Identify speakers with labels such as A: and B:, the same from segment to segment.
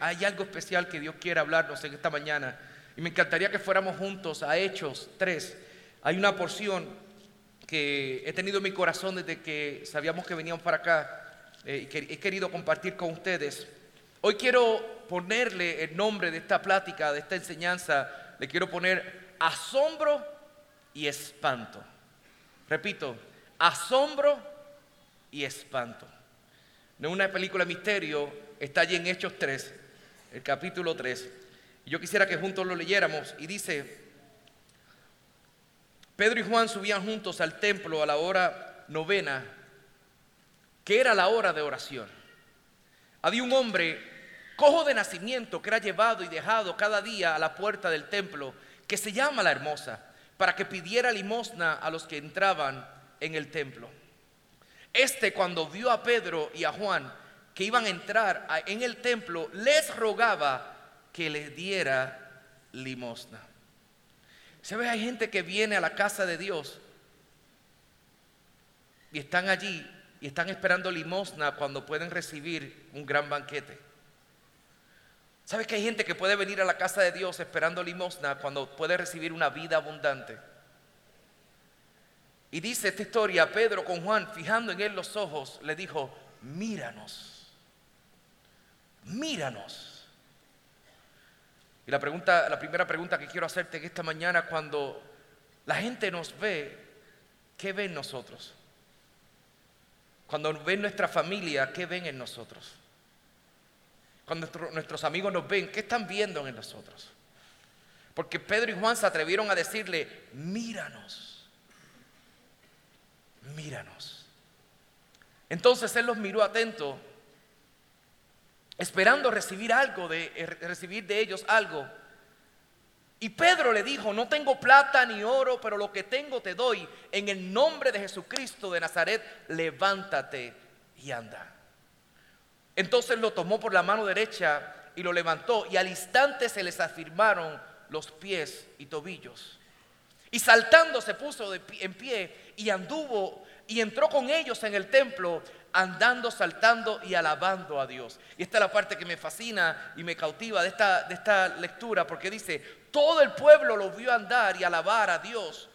A: hay algo especial que Dios quiere hablarnos en esta mañana. Y me encantaría que fuéramos juntos a Hechos 3. Hay una porción que he tenido en mi corazón desde que sabíamos que veníamos para acá eh, y que he querido compartir con ustedes. Hoy quiero ponerle el nombre de esta plática, de esta enseñanza, le quiero poner asombro y espanto. Repito, asombro y espanto. No una película de misterio, está allí en Hechos 3, el capítulo 3. Yo quisiera que juntos lo leyéramos y dice, Pedro y Juan subían juntos al templo a la hora novena, que era la hora de oración. Había un hombre cojo de nacimiento que era llevado y dejado cada día a la puerta del templo, que se llama la hermosa, para que pidiera limosna a los que entraban en el templo. Este cuando vio a Pedro y a Juan que iban a entrar en el templo, les rogaba que les diera limosna. ¿Sabes? Hay gente que viene a la casa de Dios y están allí y están esperando limosna cuando pueden recibir un gran banquete. ¿Sabes que hay gente que puede venir a la casa de Dios esperando limosna cuando puede recibir una vida abundante? Y dice esta historia, Pedro con Juan, fijando en él los ojos, le dijo, míranos, míranos. Y la, pregunta, la primera pregunta que quiero hacerte en esta mañana, cuando la gente nos ve, ¿qué ven nosotros? Cuando ven nuestra familia, ¿qué ven en nosotros? Cuando nuestros amigos nos ven, ¿qué están viendo en nosotros? Porque Pedro y Juan se atrevieron a decirle, míranos, míranos. Entonces él los miró atento esperando recibir algo de eh, recibir de ellos algo. Y Pedro le dijo, no tengo plata ni oro, pero lo que tengo te doy. En el nombre de Jesucristo de Nazaret, levántate y anda. Entonces lo tomó por la mano derecha y lo levantó y al instante se les afirmaron los pies y tobillos. Y saltando se puso en pie y anduvo y entró con ellos en el templo andando, saltando y alabando a Dios. Y esta es la parte que me fascina y me cautiva de esta, de esta lectura, porque dice, todo el pueblo lo vio andar y alabar a Dios.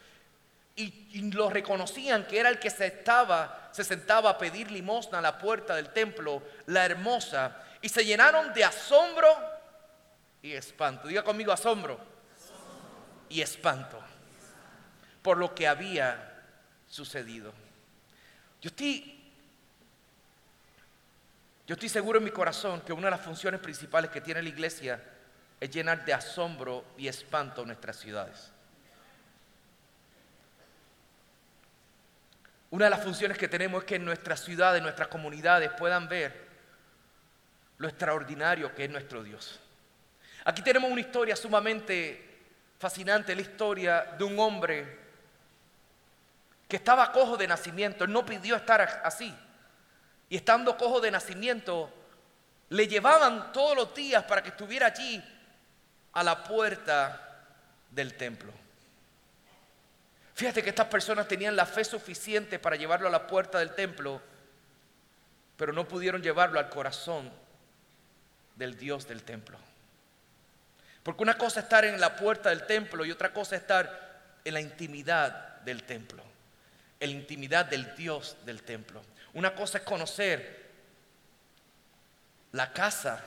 A: Y, y, lo reconocían que era el que se, estaba, se sentaba a pedir limosna a la puerta del templo, la hermosa, y se llenaron de asombro y espanto. Diga conmigo asombro y espanto por lo que había sucedido. Yo estoy yo estoy seguro en mi corazón que una de las funciones principales que tiene la iglesia es llenar de asombro y espanto nuestras ciudades. Una de las funciones que tenemos es que en nuestras ciudades, nuestras comunidades puedan ver lo extraordinario que es nuestro Dios. Aquí tenemos una historia sumamente fascinante, la historia de un hombre que estaba cojo de nacimiento. Él no pidió estar así y estando cojo de nacimiento, le llevaban todos los días para que estuviera allí a la puerta del templo. Fíjate que estas personas tenían la fe suficiente para llevarlo a la puerta del templo, pero no pudieron llevarlo al corazón del Dios del templo. Porque una cosa es estar en la puerta del templo y otra cosa es estar en la intimidad del templo, en la intimidad del Dios del templo. Una cosa es conocer la casa,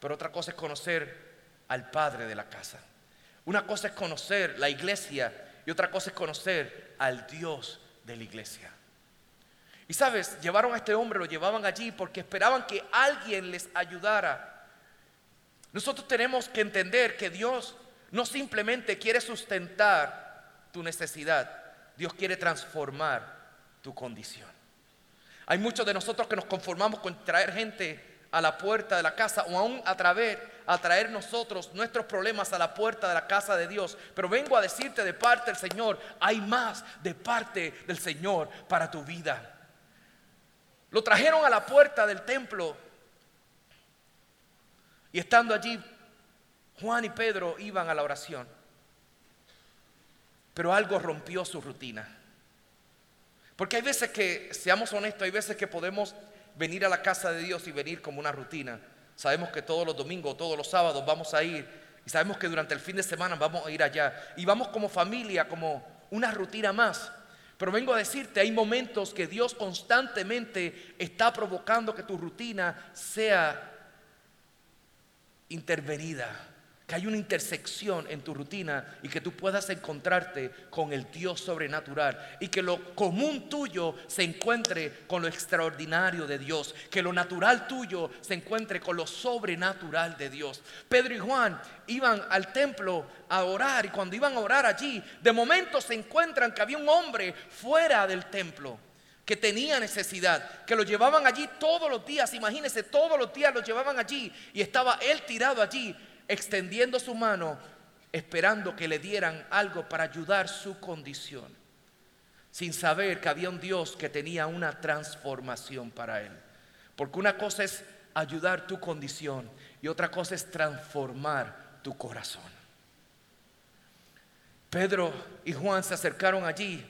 A: pero otra cosa es conocer al Padre de la casa. Una cosa es conocer la iglesia y otra cosa es conocer al Dios de la iglesia. Y sabes, llevaron a este hombre, lo llevaban allí porque esperaban que alguien les ayudara. Nosotros tenemos que entender que Dios no simplemente quiere sustentar tu necesidad, Dios quiere transformar tu condición. Hay muchos de nosotros que nos conformamos con traer gente a la puerta de la casa o aún a traer, a traer nosotros nuestros problemas a la puerta de la casa de Dios. Pero vengo a decirte de parte del Señor, hay más de parte del Señor para tu vida. Lo trajeron a la puerta del templo y estando allí, Juan y Pedro iban a la oración. Pero algo rompió su rutina. Porque hay veces que, seamos honestos, hay veces que podemos venir a la casa de Dios y venir como una rutina. sabemos que todos los domingos, todos los sábados vamos a ir y sabemos que durante el fin de semana vamos a ir allá y vamos como familia, como una rutina más. Pero vengo a decirte, hay momentos que Dios constantemente está provocando que tu rutina sea intervenida que hay una intersección en tu rutina y que tú puedas encontrarte con el Dios sobrenatural y que lo común tuyo se encuentre con lo extraordinario de Dios, que lo natural tuyo se encuentre con lo sobrenatural de Dios. Pedro y Juan iban al templo a orar y cuando iban a orar allí, de momento se encuentran que había un hombre fuera del templo que tenía necesidad, que lo llevaban allí todos los días, imagínense, todos los días lo llevaban allí y estaba él tirado allí extendiendo su mano, esperando que le dieran algo para ayudar su condición, sin saber que había un Dios que tenía una transformación para él. Porque una cosa es ayudar tu condición y otra cosa es transformar tu corazón. Pedro y Juan se acercaron allí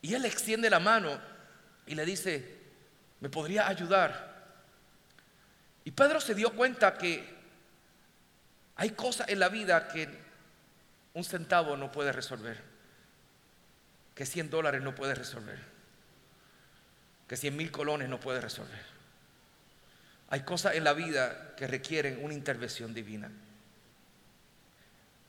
A: y él extiende la mano y le dice, ¿me podría ayudar? Y Pedro se dio cuenta que hay cosas en la vida que un centavo no puede resolver, que 100 dólares no puede resolver, que 100 mil colones no puede resolver. Hay cosas en la vida que requieren una intervención divina.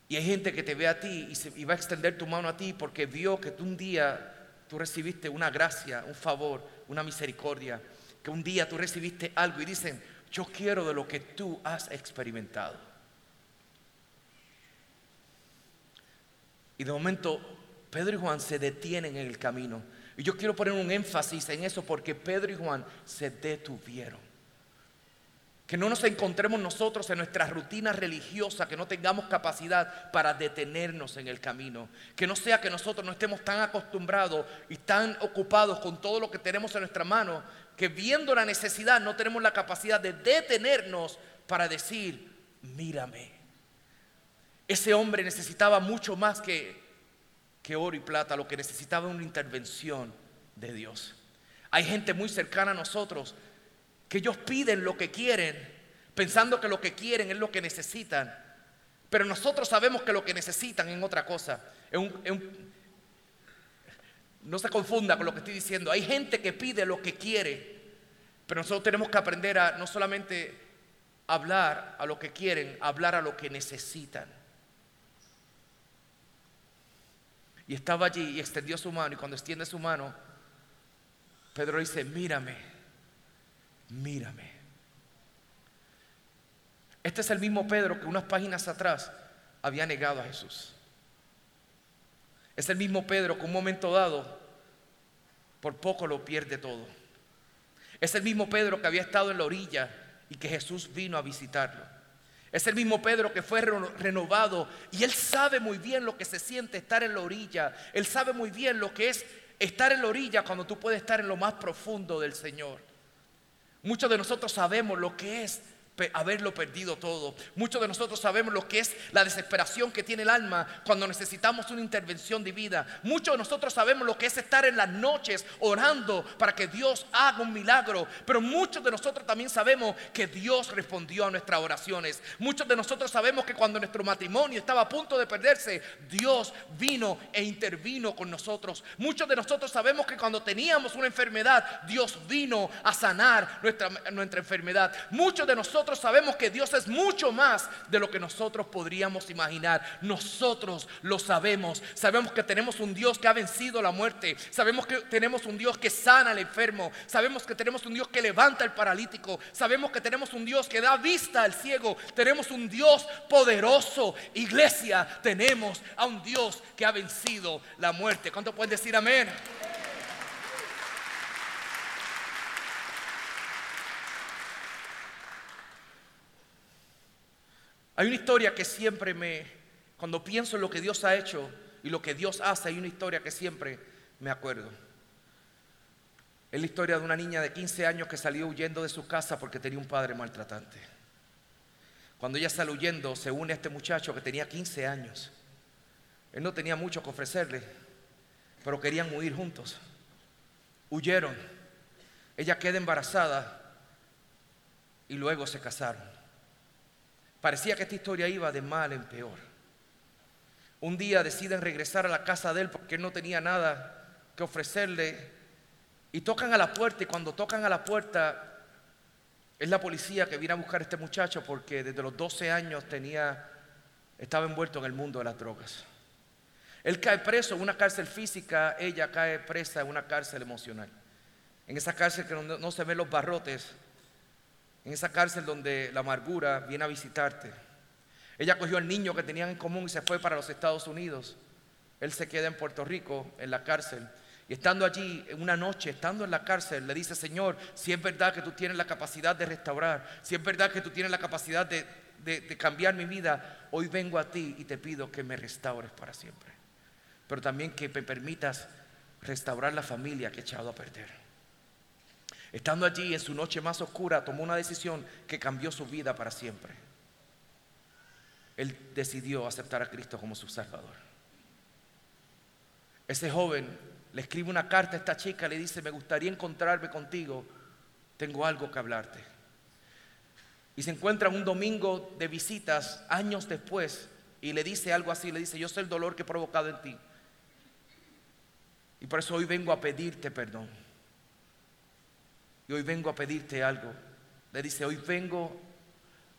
A: Y hay gente que te ve a ti y, y va a extender tu mano a ti porque vio que tú un día tú recibiste una gracia, un favor, una misericordia, que un día tú recibiste algo y dicen, yo quiero de lo que tú has experimentado. Y de momento Pedro y Juan se detienen en el camino. Y yo quiero poner un énfasis en eso porque Pedro y Juan se detuvieron. Que no nos encontremos nosotros en nuestra rutina religiosa, que no tengamos capacidad para detenernos en el camino. Que no sea que nosotros no estemos tan acostumbrados y tan ocupados con todo lo que tenemos en nuestra mano, que viendo la necesidad no tenemos la capacidad de detenernos para decir, mírame, ese hombre necesitaba mucho más que, que oro y plata, lo que necesitaba una intervención de Dios. Hay gente muy cercana a nosotros que ellos piden lo que quieren, pensando que lo que quieren es lo que necesitan. Pero nosotros sabemos que lo que necesitan es otra cosa. no se confunda con lo que estoy diciendo. Hay gente que pide lo que quiere, pero nosotros tenemos que aprender a no solamente hablar a lo que quieren, hablar a lo que necesitan. Y estaba allí y extendió su mano. Y cuando extiende su mano, Pedro dice, mírame, mírame. Este es el mismo Pedro que unas páginas atrás había negado a Jesús. Es el mismo Pedro que un momento dado, por poco lo pierde todo. Es el mismo Pedro que había estado en la orilla y que Jesús vino a visitarlo. Es el mismo Pedro que fue renovado y él sabe muy bien lo que se siente estar en la orilla. Él sabe muy bien lo que es estar en la orilla cuando tú puedes estar en lo más profundo del Señor. Muchos de nosotros sabemos lo que es haberlo perdido todo. Muchos de nosotros sabemos lo que es la desesperación que tiene el alma cuando necesitamos una intervención divina. Muchos de nosotros sabemos lo que es estar en las noches orando para que Dios haga un milagro. Pero muchos de nosotros también sabemos que Dios respondió a nuestras oraciones. Muchos de nosotros sabemos que cuando nuestro matrimonio estaba a punto de perderse, Dios vino e intervino con nosotros. Muchos de nosotros sabemos que cuando teníamos una enfermedad, Dios vino a sanar nuestra, nuestra enfermedad. Muchos de nosotros nosotros sabemos que Dios es mucho más de lo que nosotros podríamos imaginar. Nosotros lo sabemos. Sabemos que tenemos un Dios que ha vencido la muerte. Sabemos que tenemos un Dios que sana al enfermo. Sabemos que tenemos un Dios que levanta al paralítico. Sabemos que tenemos un Dios que da vista al ciego. Tenemos un Dios poderoso. Iglesia, tenemos a un Dios que ha vencido la muerte. ¿Cuánto pueden decir amén? Hay una historia que siempre me, cuando pienso en lo que Dios ha hecho y lo que Dios hace, hay una historia que siempre me acuerdo. Es la historia de una niña de 15 años que salió huyendo de su casa porque tenía un padre maltratante. Cuando ella sale huyendo, se une a este muchacho que tenía 15 años. Él no tenía mucho que ofrecerle, pero querían huir juntos. Huyeron. Ella queda embarazada y luego se casaron. Parecía que esta historia iba de mal en peor. Un día deciden regresar a la casa de él porque él no tenía nada que ofrecerle. Y tocan a la puerta y cuando tocan a la puerta es la policía que viene a buscar a este muchacho porque desde los 12 años tenía, estaba envuelto en el mundo de las drogas. Él cae preso en una cárcel física, ella cae presa en una cárcel emocional. En esa cárcel que no, no se ven los barrotes, en esa cárcel donde la amargura viene a visitarte. Ella cogió al niño que tenían en común y se fue para los Estados Unidos. Él se queda en Puerto Rico, en la cárcel. Y estando allí, una noche, estando en la cárcel, le dice, Señor, si es verdad que tú tienes la capacidad de restaurar, si es verdad que tú tienes la capacidad de, de cambiar mi vida, hoy vengo a ti y te pido que me restaures para siempre. Pero también que me permitas restaurar la familia que he echado a perder. Estando allí en su noche más oscura, tomó una decisión que cambió su vida para siempre. Él decidió aceptar a Cristo como su Salvador. Ese joven le escribe una carta a esta chica, le dice, me gustaría encontrarme contigo, tengo algo que hablarte. Y se encuentra un domingo de visitas años después y le dice algo así, le dice, yo sé el dolor que he provocado en ti. Y por eso hoy vengo a pedirte perdón. Y hoy vengo a pedirte algo. Le dice, hoy vengo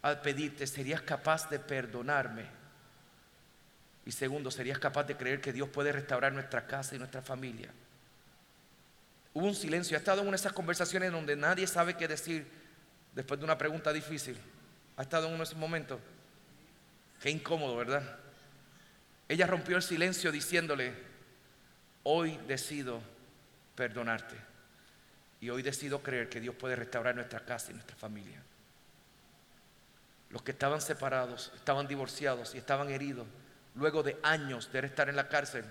A: a pedirte, ¿serías capaz de perdonarme? Y segundo, ¿serías capaz de creer que Dios puede restaurar nuestra casa y nuestra familia? Hubo un silencio. Ha estado en una de esas conversaciones donde nadie sabe qué decir después de una pregunta difícil. Ha estado en uno de esos momentos. Qué incómodo, ¿verdad? Ella rompió el silencio diciéndole, hoy decido perdonarte. Y hoy decido creer que Dios puede restaurar nuestra casa y nuestra familia. Los que estaban separados, estaban divorciados y estaban heridos, luego de años de estar en la cárcel,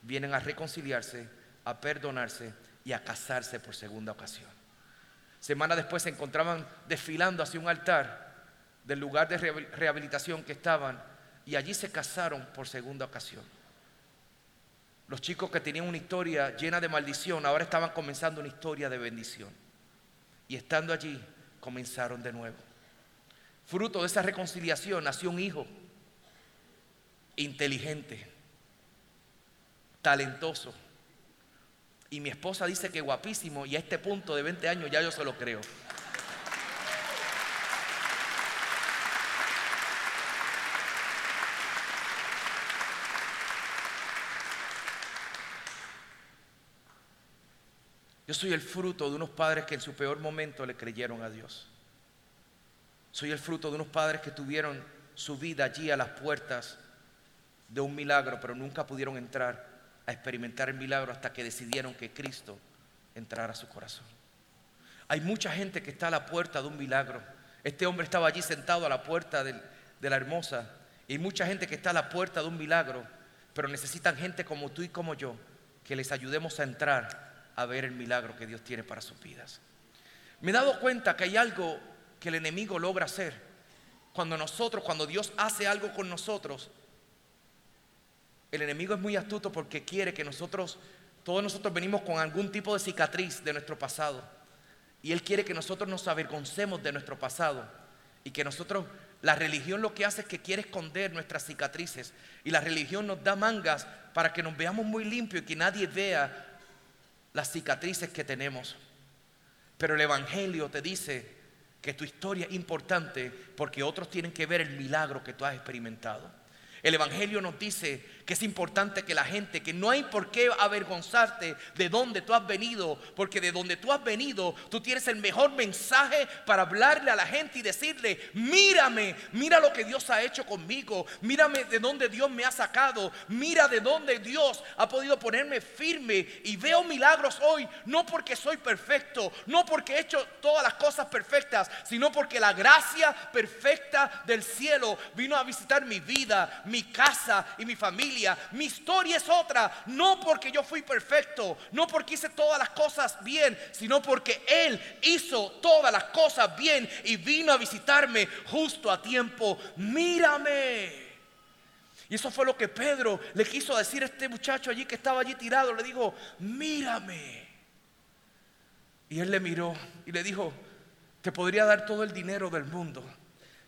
A: vienen a reconciliarse, a perdonarse y a casarse por segunda ocasión. Semana después se encontraban desfilando hacia un altar del lugar de rehabilitación que estaban y allí se casaron por segunda ocasión. Los chicos que tenían una historia llena de maldición ahora estaban comenzando una historia de bendición. Y estando allí, comenzaron de nuevo. Fruto de esa reconciliación nació un hijo inteligente, talentoso. Y mi esposa dice que guapísimo y a este punto de 20 años ya yo se lo creo. Yo soy el fruto de unos padres que en su peor momento le creyeron a Dios. Soy el fruto de unos padres que tuvieron su vida allí a las puertas de un milagro, pero nunca pudieron entrar a experimentar el milagro hasta que decidieron que Cristo entrara a su corazón. Hay mucha gente que está a la puerta de un milagro. Este hombre estaba allí sentado a la puerta de, la hermosa. Y mucha gente que está a la puerta de un milagro, pero necesitan gente como tú y como yo que les ayudemos a entrar a ver el milagro que Dios tiene para sus vidas. Me he dado cuenta que hay algo que el enemigo logra hacer. Cuando nosotros, cuando Dios hace algo con nosotros, el enemigo es muy astuto porque quiere que nosotros, todos nosotros venimos con algún tipo de cicatriz de nuestro pasado. Y Él quiere que nosotros nos avergoncemos de nuestro pasado. Y que nosotros, la religión lo que hace es que quiere esconder nuestras cicatrices. Y la religión nos da mangas para que nos veamos muy limpios y que nadie vea las cicatrices que tenemos. Pero el Evangelio te dice que tu historia es importante porque otros tienen que ver el milagro que tú has experimentado. El Evangelio nos dice que es importante que la gente, que no hay por qué avergonzarte de dónde tú has venido, porque de donde tú has venido, tú tienes el mejor mensaje para hablarle a la gente y decirle, mírame, mira lo que Dios ha hecho conmigo, mírame de dónde Dios me ha sacado, mira de dónde Dios ha podido ponerme firme y veo milagros hoy, no porque soy perfecto, no porque he hecho todas las cosas perfectas, sino porque la gracia perfecta del cielo vino a visitar mi vida, mi casa y mi familia mi historia es otra, no porque yo fui perfecto, no porque hice todas las cosas bien, sino porque Él hizo todas las cosas bien y vino a visitarme justo a tiempo. Mírame. Y eso fue lo que Pedro le quiso decir a este muchacho allí que estaba allí tirado. Le dijo, mírame. Y él le miró y le dijo, te podría dar todo el dinero del mundo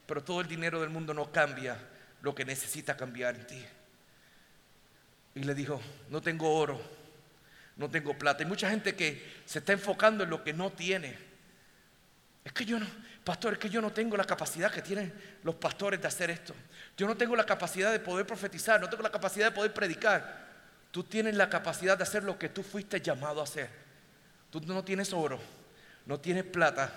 A: pero todo el dinero del mundo no cambia lo que necesita cambiar en ti. Y le dijo, no tengo oro, no tengo plata. Hay mucha gente que se está enfocando en lo que no tiene. Es que yo no, pastor, es que yo no tengo la capacidad que tienen los pastores de hacer esto. Yo no tengo la capacidad de poder profetizar, no tengo la capacidad de poder predicar. Tú tienes la capacidad de hacer lo que tú fuiste llamado a hacer. Tú no tienes oro, no tienes plata,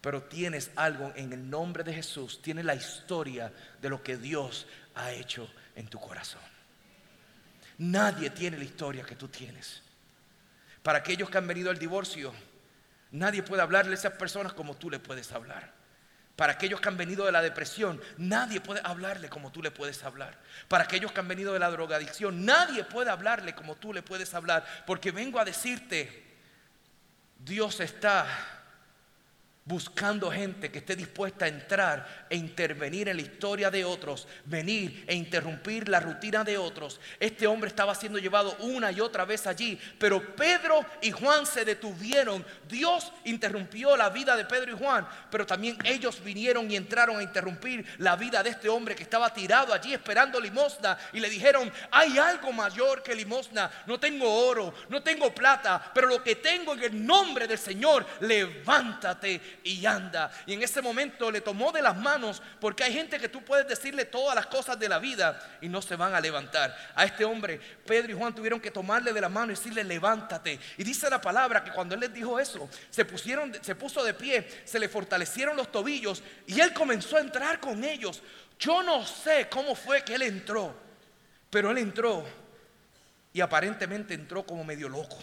A: pero tienes algo en el nombre de Jesús, tienes la historia de lo que Dios ha hecho en tu corazón. Nadie tiene la historia que tú tienes. Para aquellos que han venido al divorcio, nadie puede hablarle a esas personas como tú le puedes hablar. Para aquellos que han venido de la depresión, nadie puede hablarle como tú le puedes hablar. Para aquellos que han venido de la drogadicción, nadie puede hablarle como tú le puedes hablar. Porque vengo a decirte, Dios está buscando gente que esté dispuesta a entrar e intervenir en la historia de otros, venir e interrumpir la rutina de otros. Este hombre estaba siendo llevado una y otra vez allí, pero Pedro y Juan se detuvieron. Dios interrumpió la vida de Pedro y Juan, pero también ellos vinieron y entraron a interrumpir la vida de este hombre que estaba tirado allí esperando limosna y le dijeron, hay algo mayor que limosna, no tengo oro, no tengo plata, pero lo que tengo en el nombre del Señor, levántate y anda. Y en ese momento le tomó de las manos, porque hay gente que tú puedes decirle todas las cosas de la vida y no se van a levantar. A este hombre, Pedro y Juan tuvieron que tomarle de la mano y decirle, levántate. Y dice la palabra que cuando él les dijo eso, se pusieron, se puso de pie, se le fortalecieron los tobillos y él comenzó a entrar con ellos. Yo no sé cómo fue que él entró, pero él entró y aparentemente entró como medio loco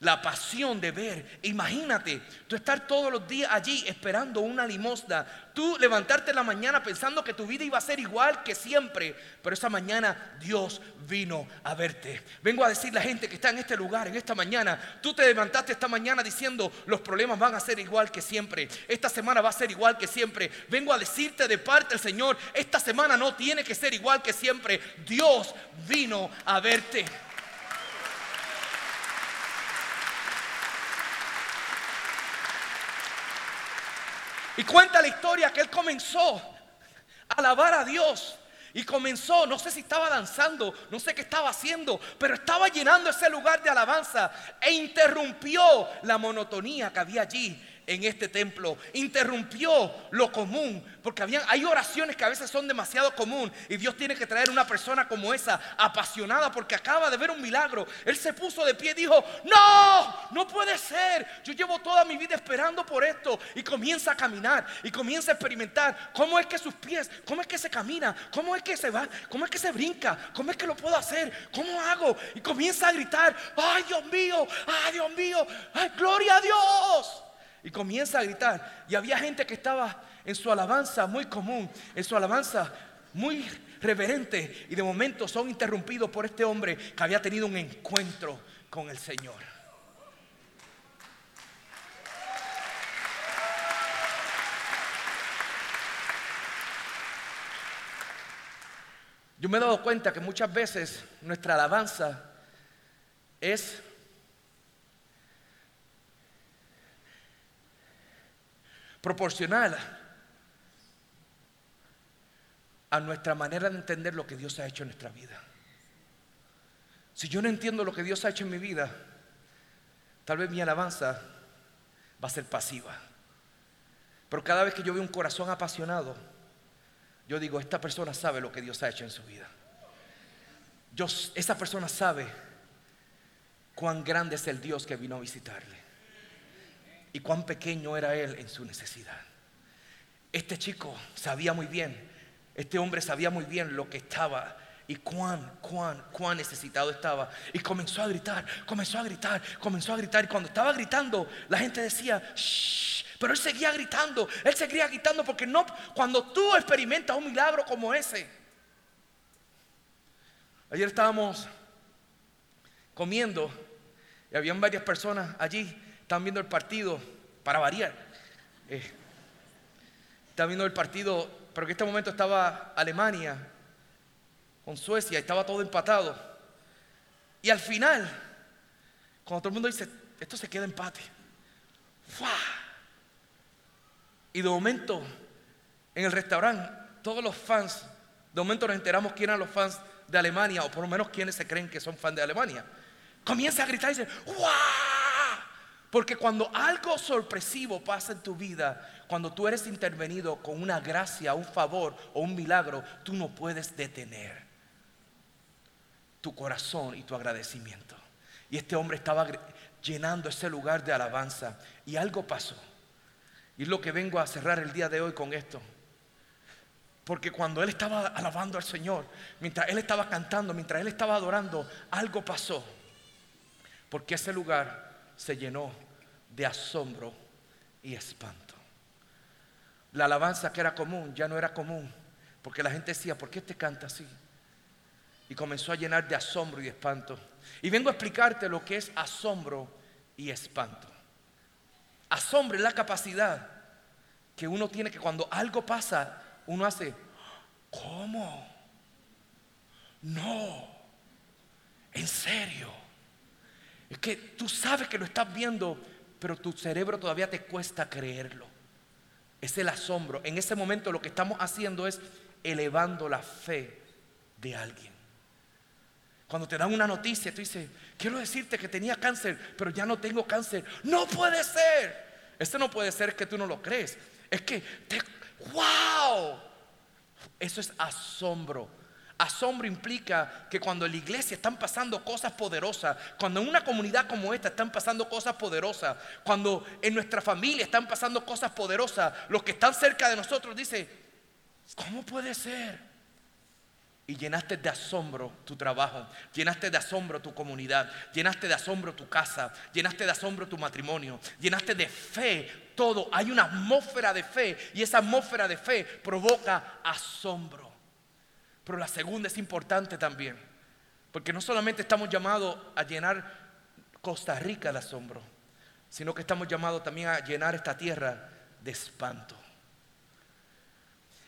A: la pasión de ver. Imagínate, tú estar todos los días allí esperando una limosna, tú levantarte en la mañana pensando que tu vida iba a ser igual que siempre, pero esa mañana Dios vino a verte. Vengo a decir la gente que está en este lugar, en esta mañana, tú te levantaste esta mañana diciendo los problemas van a ser igual que siempre, esta semana va a ser igual que siempre. Vengo a decirte de parte del Señor, esta semana no tiene que ser igual que siempre. Dios vino a verte. Y cuenta la historia que él comenzó a alabar a Dios. Y comenzó, no sé si estaba danzando, no sé qué estaba haciendo, pero estaba llenando ese lugar de alabanza e interrumpió la monotonía que había allí en este templo. Interrumpió lo común, porque había, hay oraciones que a veces son demasiado común y Dios tiene que traer una persona como esa, apasionada porque acaba de ver un milagro. Él se puso de pie y dijo, no, no puede ser. Yo llevo toda mi vida esperando por esto y comienza a caminar y comienza a experimentar cómo es que sus pies, cómo es que se camina, cómo es que se va, cómo es que se brinca, cómo es que lo puedo hacer, cómo hago. Y comienza a gritar, ay Dios mío, ay Dios mío, ay gloria a Dios. Y comienza a gritar. Y había gente que estaba en su alabanza muy común, en su alabanza muy reverente. Y de momento son interrumpidos por este hombre que había tenido un encuentro con el Señor. Yo me he dado cuenta que muchas veces nuestra alabanza es proporcional a nuestra manera de entender lo que Dios ha hecho en nuestra vida. Si yo no entiendo lo que Dios ha hecho en mi vida, tal vez mi alabanza va a ser pasiva. Pero cada vez que yo veo un corazón apasionado, yo digo, esta persona sabe lo que Dios ha hecho en su vida. Esa persona sabe cuán grande es el Dios que vino a visitarle y cuán pequeño era él en su necesidad. Este chico sabía muy bien, este hombre sabía muy bien lo que estaba y cuán, cuán, cuán necesitado estaba. Y comenzó a gritar, comenzó a gritar, comenzó a gritar. Y cuando estaba gritando, la gente decía, Shh, pero él seguía gritando, él seguía gritando porque no, cuando tú experimentas un milagro como ese. Ayer estábamos comiendo y habían varias personas allí están viendo el partido, para variar. Eh, están viendo el partido, pero en este momento estaba Alemania con Suecia, estaba todo empatado. Y al final, cuando todo el mundo dice, esto se queda empate. Y de momento, en el restaurante, todos los fans, de momento nos enteramos quién eran los fans de Alemania, o por lo menos quienes se creen que son fans de Alemania. Comienza a gritar y dice, ¡Wow! Porque cuando algo sorpresivo pasa en tu vida, cuando tú eres intervenido con una gracia, un favor o un milagro, tú no puedes detener tu corazón y tu agradecimiento. Y este hombre estaba llenando ese lugar de alabanza y algo pasó. Y es lo que vengo a cerrar el día de hoy con esto. Porque cuando él estaba alabando al Señor, mientras él estaba cantando, mientras él estaba adorando, algo pasó. Porque ese lugar se llenó de asombro y espanto. La alabanza que era común ya no era común. Porque la gente decía, ¿por qué te canta así? Y comenzó a llenar de asombro y espanto. Y vengo a explicarte lo que es asombro y espanto. Asombro es la capacidad que uno tiene que cuando algo pasa, uno hace, ¿cómo? No, en serio. Es que tú sabes que lo estás viendo, pero tu cerebro todavía te cuesta creerlo. Es el asombro. En ese momento lo que estamos haciendo es elevando la fe de alguien. Cuando te dan una noticia, tú dices, quiero decirte que tenía cáncer, pero ya no tengo cáncer. No puede ser. Este no puede ser que tú no lo crees. Es que, te, wow. Eso es asombro. Asombro implica que cuando en la iglesia están pasando cosas poderosas, cuando en una comunidad como esta están pasando cosas poderosas, cuando en nuestra familia están pasando cosas poderosas, los que están cerca de nosotros dicen, ¿cómo puede ser? Y llenaste de asombro tu trabajo, llenaste de asombro tu comunidad, llenaste de asombro tu casa, llenaste de asombro tu matrimonio, llenaste de fe todo. Hay una atmósfera de fe y esa atmósfera de fe provoca asombro. Pero la segunda es importante también, porque no solamente estamos llamados a llenar Costa Rica de asombro, sino que estamos llamados también a llenar esta tierra de espanto.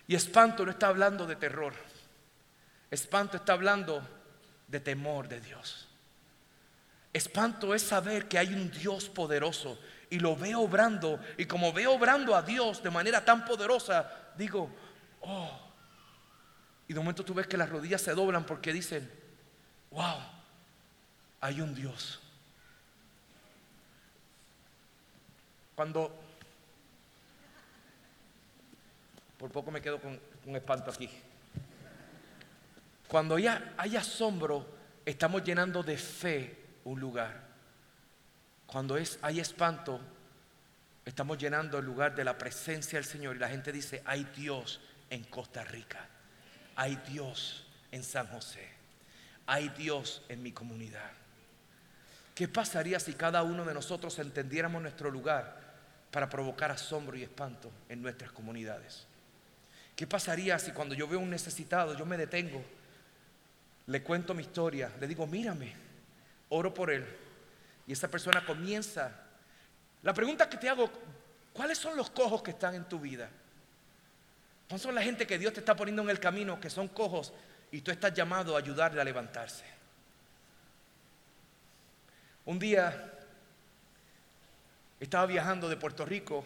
A: Y espanto no está hablando de terror. Espanto está hablando de temor de Dios. Espanto es saber que hay un Dios poderoso y lo veo obrando. Y como veo obrando a Dios de manera tan poderosa, digo, oh. Y de momento tú ves que las rodillas se doblan porque dicen, wow, hay un Dios. Cuando por poco me quedo con un espanto aquí. Cuando ya hay asombro, estamos llenando de fe un lugar. Cuando hay espanto, estamos llenando el lugar de la presencia del Señor y la gente dice, hay Dios en Costa Rica, hay Dios en San José, hay Dios en mi comunidad. ¿Qué pasaría si cada uno de nosotros entendiéramos nuestro lugar para provocar asombro y espanto en nuestras comunidades? ¿Qué pasaría si cuando yo veo un necesitado yo me detengo? le cuento mi historia, le digo, mírame, oro por él. Y esa persona comienza. La pregunta que te hago, ¿cuáles son los cojos que están en tu vida? ¿Cuáles son la gente que Dios te está poniendo en el camino que son cojos y tú estás llamado a ayudarle a levantarse? Un día estaba viajando de Puerto Rico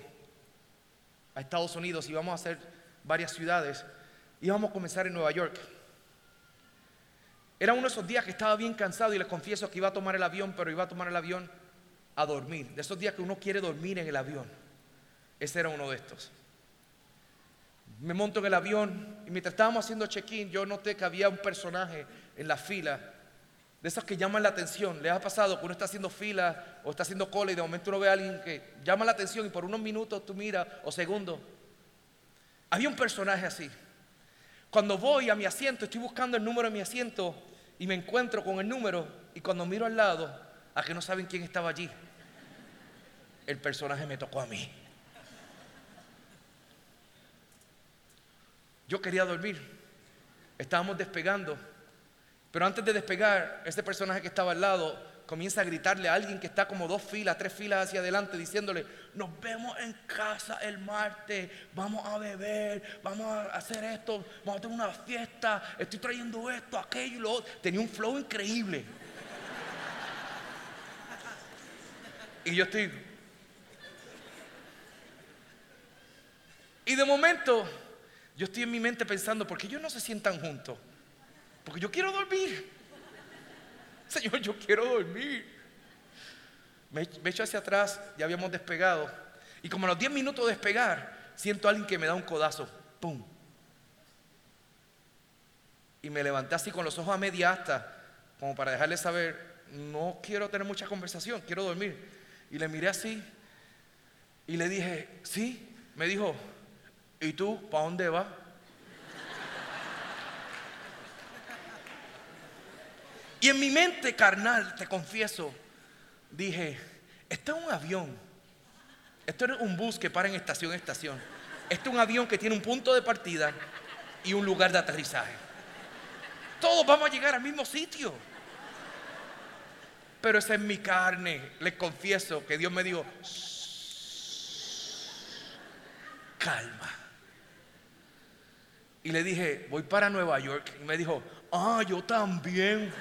A: a Estados Unidos y vamos a hacer varias ciudades. Y vamos a comenzar en Nueva York. Era uno de esos días que estaba bien cansado y les confieso que iba a tomar el avión, pero iba a tomar el avión a dormir. De esos días que uno quiere dormir en el avión. Ese era uno de estos. Me monto en el avión y mientras estábamos haciendo check-in, yo noté que había un personaje en la fila, de esos que llaman la atención. ¿Les ha pasado que uno está haciendo fila o está haciendo cola y de momento uno ve a alguien que llama la atención y por unos minutos tú miras o segundos? Había un personaje así. Cuando voy a mi asiento, estoy buscando el número de mi asiento y me encuentro con el número y cuando miro al lado, a que no saben quién estaba allí, el personaje me tocó a mí. Yo quería dormir, estábamos despegando, pero antes de despegar, ese personaje que estaba al lado comienza a gritarle a alguien que está como dos filas, tres filas hacia adelante, diciéndole, nos vemos en casa el martes, vamos a beber, vamos a hacer esto, vamos a tener una fiesta, estoy trayendo esto, aquello y lo otro. Tenía un flow increíble. Y yo estoy... Y de momento yo estoy en mi mente pensando, ¿por qué ellos no se sientan juntos? Porque yo quiero dormir. Señor, yo quiero dormir. Me, echo hacia atrás, ya habíamos despegado. Y como a los 10 minutos de despegar, siento a alguien que me da un codazo. ¡Pum! Y me levanté así con los ojos a media asta, como para dejarle saber, no quiero tener mucha conversación, quiero dormir. Y le miré así y le dije, sí. Me dijo, ¿y tú para dónde vas? Y en mi mente carnal, te confieso, dije, este es un avión. Esto es un bus que para en estación en estación. Este es un avión que tiene un punto de partida y un lugar de aterrizaje. Todos vamos a llegar al mismo sitio. Pero esa es mi carne. Les confieso que Dios me dijo, calma. Y le dije, voy para Nueva York. Y me dijo, ah, yo también.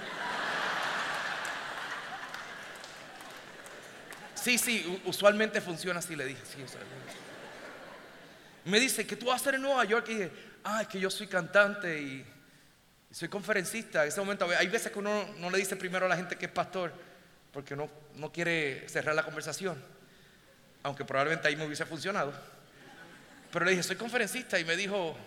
A: Sí, sí, usualmente funciona así, le dije. Sí, me dice, ¿qué tú vas a hacer en Nueva York? Y dije, ah, es que yo soy cantante y, soy conferencista. En ese momento, hay veces que uno no le dice primero a la gente que es pastor, porque no, no quiere cerrar la conversación. Aunque probablemente ahí me hubiese funcionado. Pero le dije, soy conferencista y me dijo,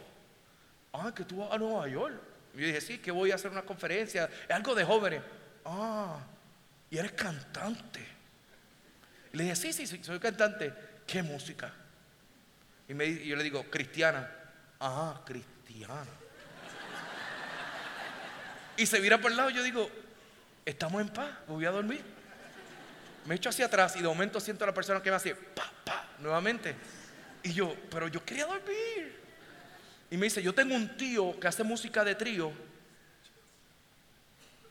A: ah, que tú vas a Nueva York. Y yo dije, sí, que voy a hacer una conferencia, es algo de jóvenes. Ah, y eres cantante. Y le dije, sí, sí, soy cantante. ¿Qué música? Y, me, yo le digo, cristiana. Ah, cristiana. Y se vira por el lado yo digo, estamos en paz, voy a dormir. Me echo hacia atrás y de momento siento a la persona que me hace, pa, pa, nuevamente. Y yo, pero yo quería dormir. Y me dice, yo tengo un tío que hace música de trío.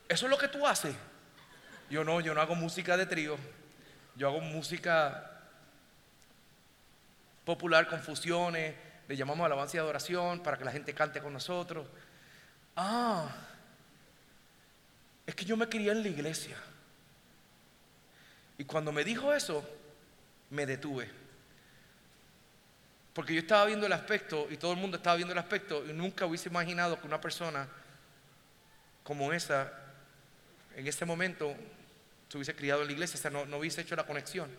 A: ¿Eso es lo que tú haces? Yo no, yo no hago música de trío. Yo hago música popular con fusiones. Le llamamos alabanza y adoración para que la gente cante con nosotros. Ah, es que yo me quería en la iglesia. Y cuando me dijo eso, me detuve. Porque yo estaba viendo el aspecto y todo el mundo estaba viendo el aspecto y nunca hubiese imaginado que una persona como esa, en ese momento, se hubiese criado en la iglesia, o sea, no, no hubiese hecho la conexión.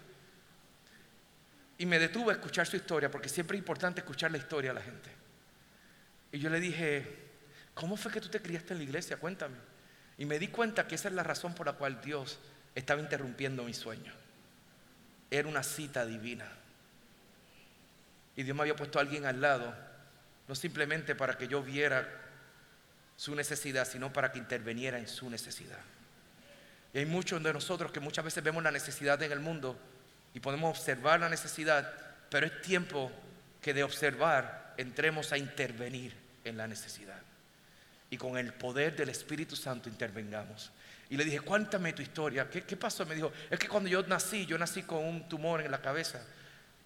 A: Y me detuve a escuchar su historia, porque siempre es importante escuchar la historia a la gente. Y yo le dije, ¿cómo fue que tú te criaste en la iglesia? Cuéntame. Y me di cuenta que esa es la razón por la cual Dios estaba interrumpiendo mi sueño. Era una cita divina. Y Dios me había puesto a alguien al lado, no simplemente para que yo viera su necesidad, sino para que interveniera en su necesidad. Y hay muchos de nosotros que muchas veces vemos la necesidad en el mundo y podemos observar la necesidad, pero es tiempo que de observar entremos a intervenir en la necesidad. Y con el poder del Espíritu Santo intervengamos. Y le dije, cuéntame tu historia. ¿Qué, ¿Qué, pasó? Me dijo, es que cuando yo nací, yo nací con un tumor en la cabeza.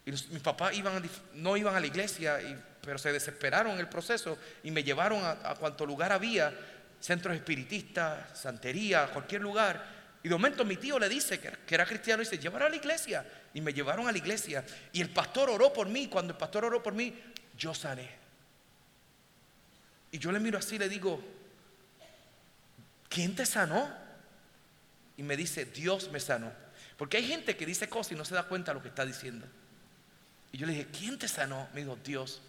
A: Y mis papás iban no iban a la iglesia, pero se desesperaron en el proceso y me llevaron a, cuanto lugar había, centros espiritistas, santería, cualquier lugar. Y de momento mi tío le dice que, era cristiano y dice, llévalo a la iglesia. Y me llevaron a la iglesia. Y el pastor oró por mí. Cuando el pastor oró por mí, yo sané. Y yo le miro así y le digo, ¿quién te sanó? Y me dice, Dios me sanó. Porque hay gente que dice cosas y no se da cuenta de lo que está diciendo. Y yo le dije, ¿quién te sanó? Me dijo, Dios.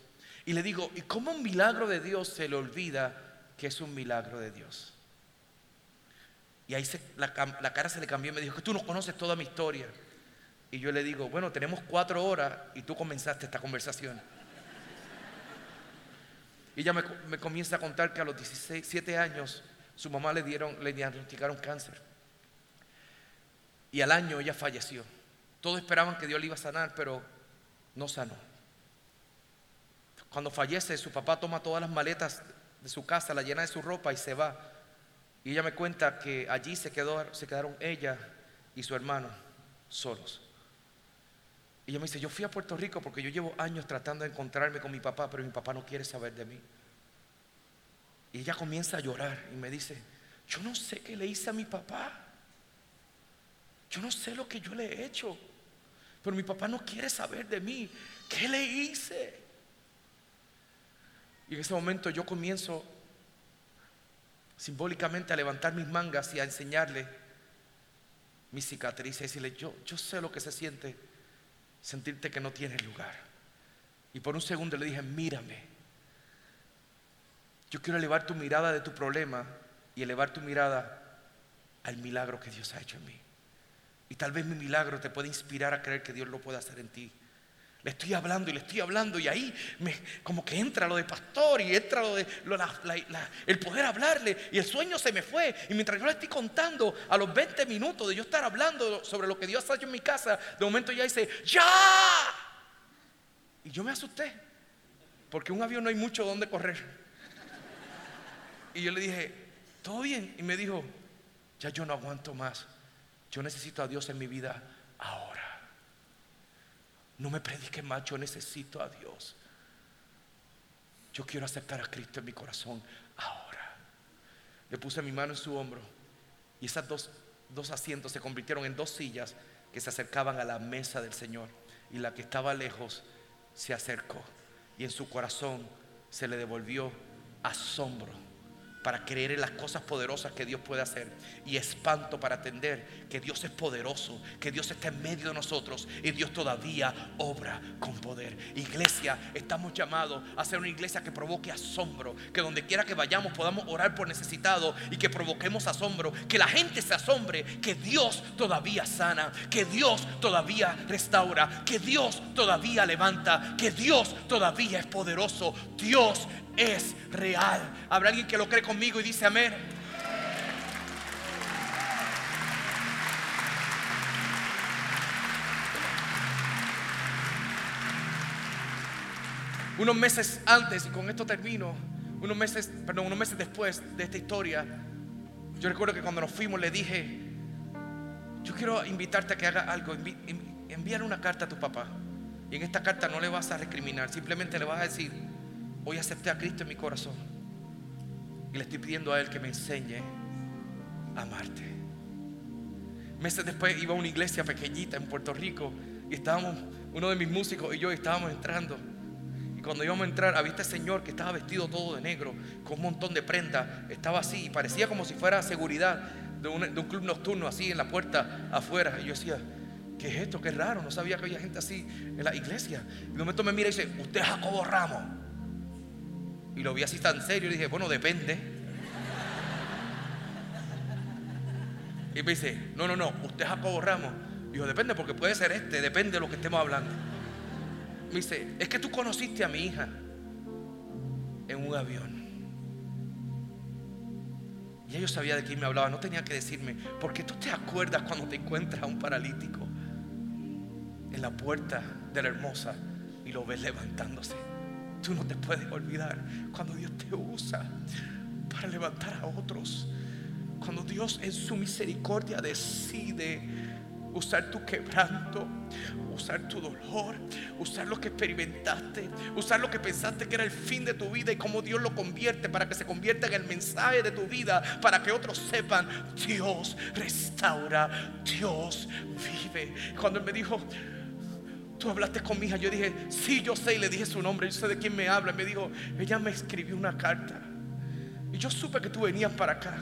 A: Y le digo, ¿y cómo un milagro de Dios se le olvida que es un milagro de Dios? Y ahí la, cara se le cambió y me dijo, que tú no conoces toda mi historia. Y yo le digo, bueno, tenemos cuatro horas y tú comenzaste esta conversación. Y ella me, me comienza a contar que a los 17 años su mamá le dieron, le diagnosticaron cáncer. Y al año ella falleció. Todos esperaban que Dios le iba a sanar, pero no sanó. Cuando fallece, su papá toma todas las maletas de su casa, la llena de su ropa y se va. Y ella me cuenta que allí se, quedó, se quedaron ella y su hermano solos. Y ella me dice, yo fui a Puerto Rico porque yo llevo años tratando de encontrarme con mi papá, pero mi papá no quiere saber de mí. Y ella comienza a llorar y me dice, yo no sé qué le hice a mi papá. Yo no sé lo que yo le he hecho pero mi papá no quiere saber de mí. ¿Qué le hice? Y en ese momento yo comienzo simbólicamente a levantar mis mangas y a enseñarle mis cicatrices y decirle, yo, yo sé lo que se siente sentirte que no tienes lugar. Y por un segundo le dije, mírame. Yo quiero elevar tu mirada de tu problema y elevar tu mirada al milagro que Dios ha hecho en mí. Y tal vez mi milagro te puede inspirar a creer que Dios lo puede hacer en ti. Le estoy hablando y le estoy hablando y ahí me, como que entra lo de pastor y entra lo de el poder hablarle y el sueño se me fue. Y mientras yo le estoy contando a los 20 minutos de yo estar hablando sobre lo que Dios ha hecho en mi casa, de momento ya dice, ¡ya! Y yo me asusté porque un avión no hay mucho donde correr. Y yo le dije, ¿todo bien? Y me dijo, ya yo no aguanto más. Yo necesito a Dios en mi vida ahora. No me predique más, yo necesito a Dios. Yo quiero aceptar a Cristo en mi corazón ahora. Le puse mi mano en su hombro y esos dos, dos asientos se convirtieron en dos sillas que se acercaban a la mesa del Señor. Y la que estaba lejos se acercó y en su corazón se le devolvió asombro para creer en las cosas poderosas que Dios puede hacer y espanto para atender que Dios es poderoso, que Dios está en medio de nosotros y Dios todavía obra con poder. Iglesia, estamos llamados a ser una iglesia que provoque asombro, que donde quiera que vayamos podamos orar por necesitados y que provoquemos asombro, que la gente se asombre, que Dios todavía sana, que Dios todavía restaura, que Dios todavía levanta, que Dios todavía es poderoso. Dios es real. Habrá alguien que lo cree conmigo y dice amén. Unos meses antes, y con esto termino, unos meses, perdón, unos meses después de esta historia, yo recuerdo que cuando nos fuimos le dije, yo quiero invitarte a que haga algo, envíale una carta a tu papá. Y en esta carta no le vas a recriminar, simplemente le vas a decir, Hoy acepté a Cristo en mi corazón. Y le estoy pidiendo a Él que me enseñe a amarte. Meses después iba a una iglesia pequeñita en Puerto Rico y estábamos, uno de mis músicos y yo estábamos entrando. Y cuando íbamos a entrar, había este señor que estaba vestido todo de negro, con un montón de prendas. Estaba así y parecía como si fuera seguridad de un, club nocturno, así en la puerta afuera. Y yo decía, ¿qué es esto? Qué raro. No sabía que había gente así en la iglesia. Y de momento me mira y dice, usted es Jacobo Ramos. Y lo vi así tan serio y dije, bueno, depende. Y me dice, no, no, no, usted es Jacobo Ramos. Dijo, depende porque puede ser este, depende de lo que estemos hablando. Me dice, es que tú conociste a mi hija en un avión. Y yo sabía de quién me hablaba, no tenía que decirme, porque tú te acuerdas cuando te encuentras a un paralítico en la puerta de la hermosa y lo ves levantándose. Tú no te puedes olvidar cuando Dios te usa para levantar a otros. Cuando Dios en su misericordia decide usar tu quebranto, usar tu dolor, usar lo que experimentaste, usar lo que pensaste que era el fin de tu vida y cómo Dios lo convierte para que se convierta en el mensaje de tu vida, para que otros sepan, Dios restaura, Dios vive. Cuando Él me dijo, Tú hablaste con mi hija. Yo dije, sí, yo sé. Y le dije su nombre. Yo sé de quién me habla. me dijo, ella me escribió una carta. Y yo supe que tú venías para acá.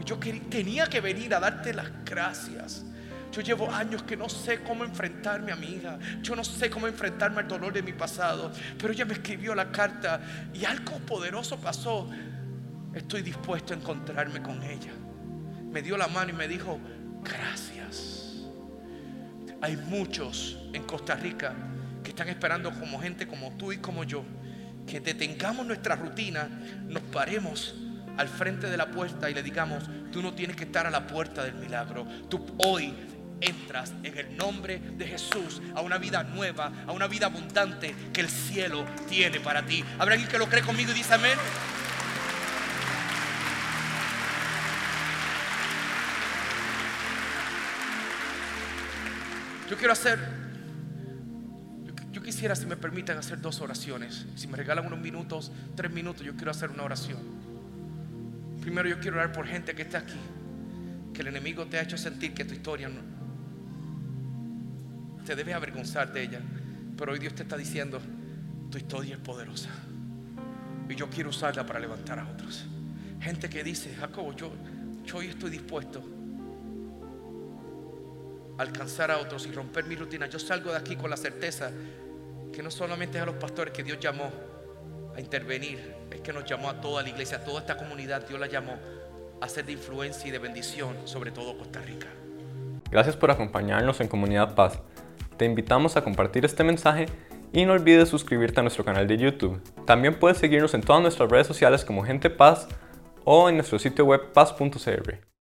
A: Y yo tenía que venir a darte las gracias. Yo llevo años que no sé cómo enfrentarme a mi hija. Yo no sé cómo enfrentarme al dolor de mi pasado. Pero ella me escribió la carta y algo poderoso pasó. Estoy dispuesto a encontrarme con ella. Me dio la mano y me dijo, gracias. Hay muchos en Costa Rica que están esperando como gente como tú y como yo, que detengamos nuestra rutina, nos paremos al frente de la puerta y le digamos, tú no tienes que estar a la puerta del milagro, tú hoy entras en el nombre de Jesús a una vida nueva, a una vida abundante que el cielo tiene para ti. ¿Habrá alguien que lo cree conmigo y dice amén? Yo quiero hacer, yo, quisiera, si me permiten, hacer dos oraciones. Si me regalan unos minutos, tres minutos, yo quiero hacer una oración. Primero yo quiero orar por gente que está aquí, que el enemigo te ha hecho sentir que tu historia no, te debe avergonzar de ella. Pero hoy Dios te está diciendo, tu historia es poderosa. Y yo quiero usarla para levantar a otros. Gente que dice, Jacobo, yo, yo hoy estoy dispuesto alcanzar a otros y romper mi rutina. Yo salgo de aquí con la certeza que no solamente es a los pastores que Dios llamó a intervenir, es que nos llamó a toda la iglesia, a toda esta comunidad, Dios la llamó a ser de influencia y de bendición, sobre todo Costa Rica.
B: Gracias por acompañarnos en Comunidad Paz. Te invitamos a compartir este mensaje y no olvides suscribirte a nuestro canal de YouTube. También puedes seguirnos en todas nuestras redes sociales como Gente Paz o en nuestro sitio web paz.cr.